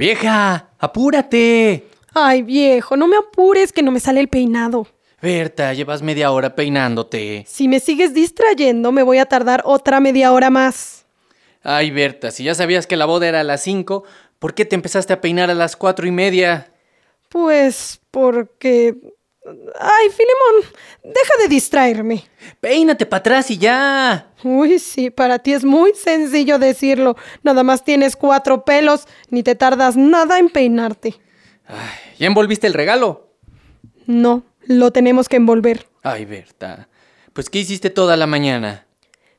Vieja, apúrate. Ay, viejo, no me apures que no me sale el peinado. Berta, llevas media hora peinándote. Si me sigues distrayendo, me voy a tardar otra media hora más. Ay, Berta, si ya sabías que la boda era a las cinco, ¿por qué te empezaste a peinar a las cuatro y media? Pues porque... Ay, Filemón, deja de distraerme. Peínate para atrás y ya. Uy, sí, para ti es muy sencillo decirlo. Nada más tienes cuatro pelos, ni te tardas nada en peinarte. Ay, ¿Ya envolviste el regalo? No, lo tenemos que envolver. Ay, Berta. Pues, ¿qué hiciste toda la mañana?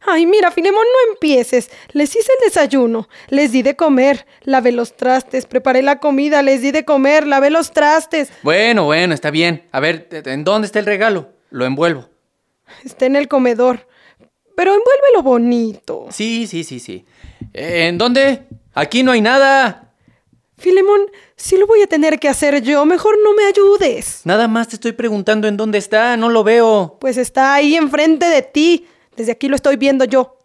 Ay, mira, Filemón, no empieces. Les hice el desayuno, les di de comer, lavé los trastes, preparé la comida, les di de comer, lavé los trastes. Bueno, bueno, está bien. A ver, ¿en dónde está el regalo? Lo envuelvo. Está en el comedor. Pero envuélvelo bonito. Sí, sí, sí, sí. Eh, ¿En dónde? Aquí no hay nada. Filemón, si lo voy a tener que hacer yo, mejor no me ayudes. Nada más te estoy preguntando en dónde está, no lo veo. Pues está ahí enfrente de ti. Desde aquí lo estoy viendo yo.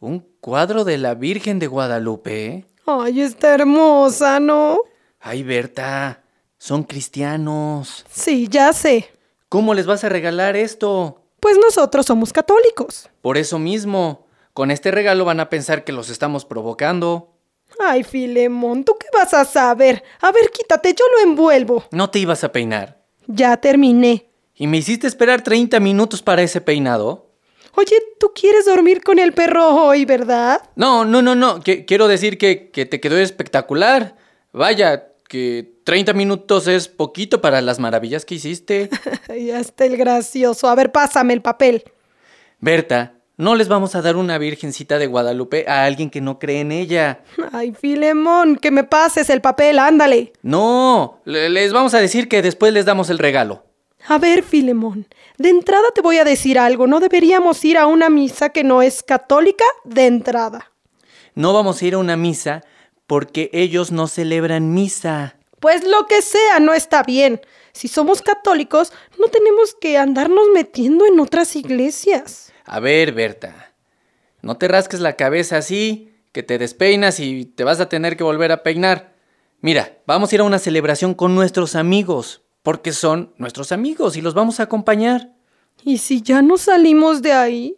Un cuadro de la Virgen de Guadalupe. Ay, está hermosa, ¿no? Ay, Berta, son cristianos. Sí, ya sé. ¿Cómo les vas a regalar esto? Pues nosotros somos católicos. Por eso mismo, con este regalo van a pensar que los estamos provocando. Ay, Filemón, ¿tú qué vas a saber? A ver, quítate, yo lo envuelvo. No te ibas a peinar. Ya terminé. ¿Y me hiciste esperar 30 minutos para ese peinado? Oye, ¿tú quieres dormir con el perro hoy, verdad? No, no, no, no. Quiero decir que, que te quedó espectacular. Vaya, que 30 minutos es poquito para las maravillas que hiciste. Ya está el gracioso. A ver, pásame el papel. Berta, no les vamos a dar una virgencita de Guadalupe a alguien que no cree en ella. Ay, Filemón, que me pases el papel, ándale. No, le- les vamos a decir que después les damos el regalo. A ver, Filemón, de entrada te voy a decir algo. No deberíamos ir a una misa que no es católica de entrada. No vamos a ir a una misa porque ellos no celebran misa. Pues lo que sea no está bien. Si somos católicos, no tenemos que andarnos metiendo en otras iglesias. A ver, Berta, no te rasques la cabeza así, que te despeinas y te vas a tener que volver a peinar. Mira, vamos a ir a una celebración con nuestros amigos, porque son nuestros amigos y los vamos a acompañar. ¿Y si ya no salimos de ahí?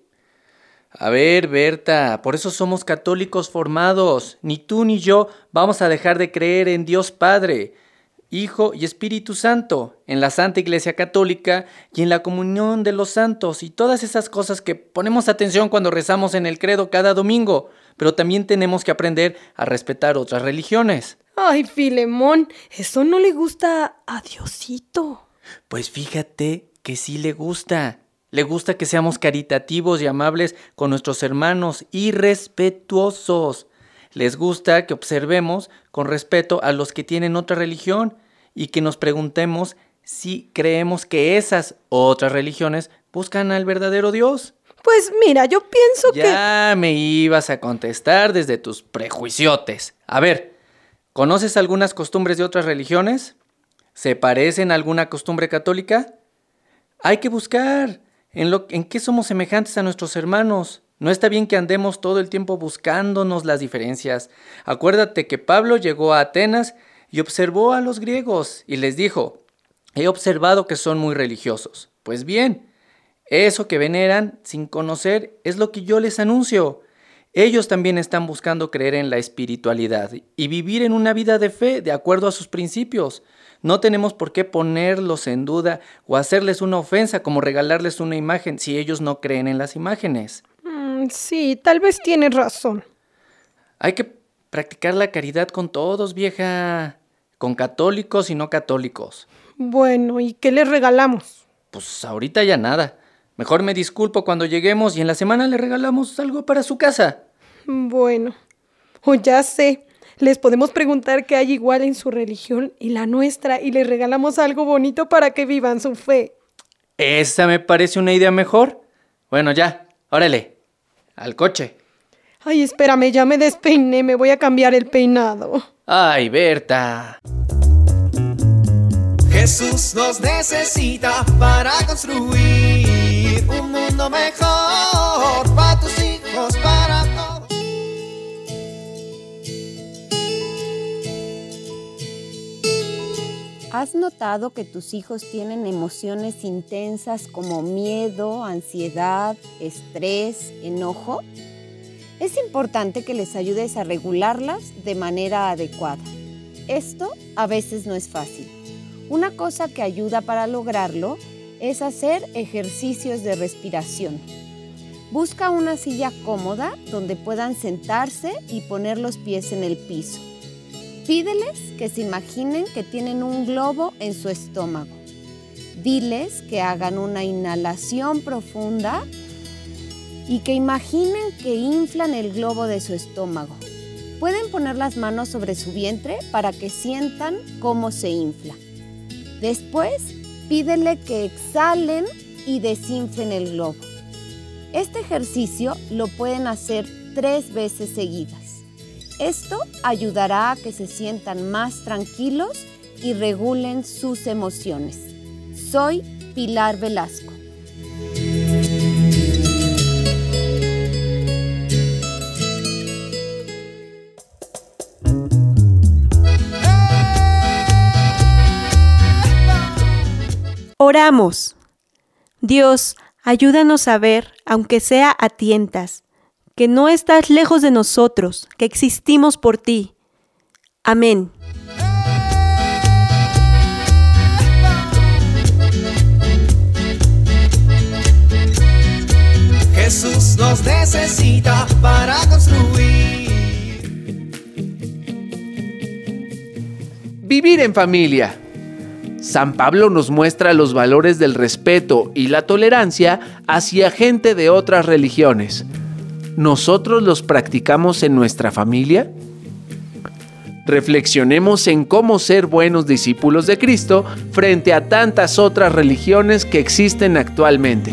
A ver, Berta, por eso somos católicos formados. Ni tú ni yo vamos a dejar de creer en Dios Padre, Hijo y Espíritu Santo, en la Santa Iglesia Católica y en la comunión de los santos y todas esas cosas que ponemos atención cuando rezamos en el credo cada domingo. Pero también tenemos que aprender a respetar otras religiones. Ay, Filemón, eso no le gusta a Diosito. Pues fíjate que sí le gusta. Le gusta que seamos caritativos y amables con nuestros hermanos y respetuosos. Les gusta que observemos con respeto a los que tienen otra religión y que nos preguntemos si creemos que esas otras religiones buscan al verdadero Dios. Pues mira, yo pienso que... Ya me ibas a contestar desde tus prejuiciotes. A ver, ¿conoces algunas costumbres de otras religiones? ¿Se parecen a alguna costumbre católica? Hay que buscar en, lo, en qué somos semejantes a nuestros hermanos. No está bien que andemos todo el tiempo buscándonos las diferencias. Acuérdate que Pablo llegó a Atenas y observó a los griegos y les dijo, he observado que son muy religiosos. Pues bien, eso que veneran sin conocer es lo que yo les anuncio. Ellos también están buscando creer en la espiritualidad y vivir en una vida de fe de acuerdo a sus principios. No tenemos por qué ponerlos en duda o hacerles una ofensa como regalarles una imagen si ellos no creen en las imágenes. Mm, sí, tal vez tienes razón. Hay que practicar la caridad con todos, vieja. Con católicos y no católicos. Bueno, ¿y qué les regalamos? Pues ahorita ya nada. Mejor me disculpo cuando lleguemos y en la semana le regalamos algo para su casa. Bueno, o ya sé. Les podemos preguntar qué hay igual en su religión y la nuestra y les regalamos algo bonito para que vivan su fe. Esa me parece una idea mejor. Bueno, ya, órale, al coche. Ay, espérame, ya me despeiné, me voy a cambiar el peinado. Ay, Berta. Jesús nos necesita para construir mejor para tus hijos, para todos. ¿Has notado que tus hijos tienen emociones intensas como miedo, ansiedad, estrés, enojo? Es importante que les ayudes a regularlas de manera adecuada. Esto a veces no es fácil. Una cosa que ayuda para lograrlo es hacer ejercicios de respiración. Busca una silla cómoda donde puedan sentarse y poner los pies en el piso. Pídeles que se imaginen que tienen un globo en su estómago. Diles que hagan una inhalación profunda y que imaginen que inflan el globo de su estómago. Pueden poner las manos sobre su vientre para que sientan cómo se infla. Después, pídele que exhalen y desinflen el globo. Este ejercicio lo pueden hacer tres veces seguidas. Esto ayudará a que se sientan más tranquilos y regulen sus emociones. Soy Pilar Velasco. Oramos. Dios, ayúdanos a ver, aunque sea a tientas, que no estás lejos de nosotros, que existimos por ti. Amén. Jesús nos necesita para construir. Vivir en familia. San Pablo nos muestra los valores del respeto y la tolerancia hacia gente de otras religiones. ¿Nosotros los practicamos en nuestra familia? Reflexionemos en cómo ser buenos discípulos de Cristo frente a tantas otras religiones que existen actualmente.